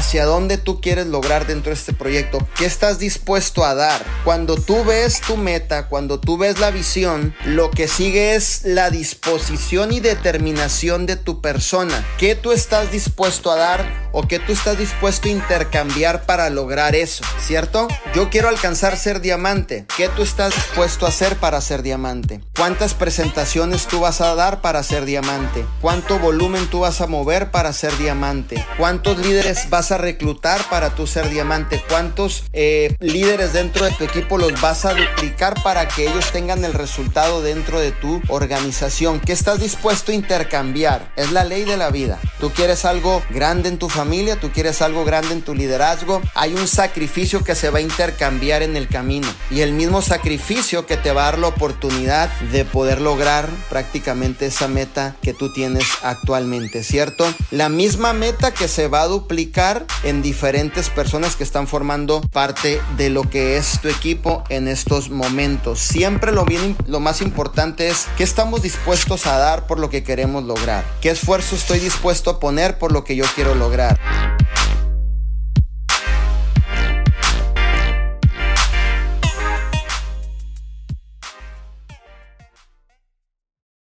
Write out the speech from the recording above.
hacia dónde tú quieres lograr dentro de este proyecto, qué estás dispuesto a dar. Cuando tú ves tu meta, cuando tú ves la visión, lo que sigue es la disposición y determinación de tu persona. ¿Qué tú estás dispuesto a dar o qué tú estás dispuesto a intercambiar para lograr eso? ¿Cierto? Yo quiero alcanzar ser diamante. ¿Qué tú estás dispuesto a hacer para ser diamante? ¿Cuántas presentaciones tú vas a dar para ser diamante? ¿Cuánto volumen tú vas a mover para ser diamante? ¿Cuántos líderes vas a reclutar para tú ser diamante? ¿Cuántos eh, líderes dentro de tu equipo los vas a duplicar para que ellos tengan el resultado dentro de tu organización? ¿Qué estás dispuesto a intercambiar? Es la ley de la vida. Tú quieres algo grande en tu familia, tú quieres algo grande en tu liderazgo. Hay un sacrificio que se va a intercambiar en el camino y el mismo sacrificio que te va a dar la oportunidad de poder lograr prácticamente esa meta que tú tienes actualmente, ¿cierto? La misma meta que se va a duplicar en diferentes personas que están formando parte de lo que es tu equipo en estos momentos. Siempre lo, bien, lo más importante es qué estamos dispuestos a dar por lo que queremos lograr, qué esfuerzo estoy dispuesto a poner por lo que yo quiero lograr.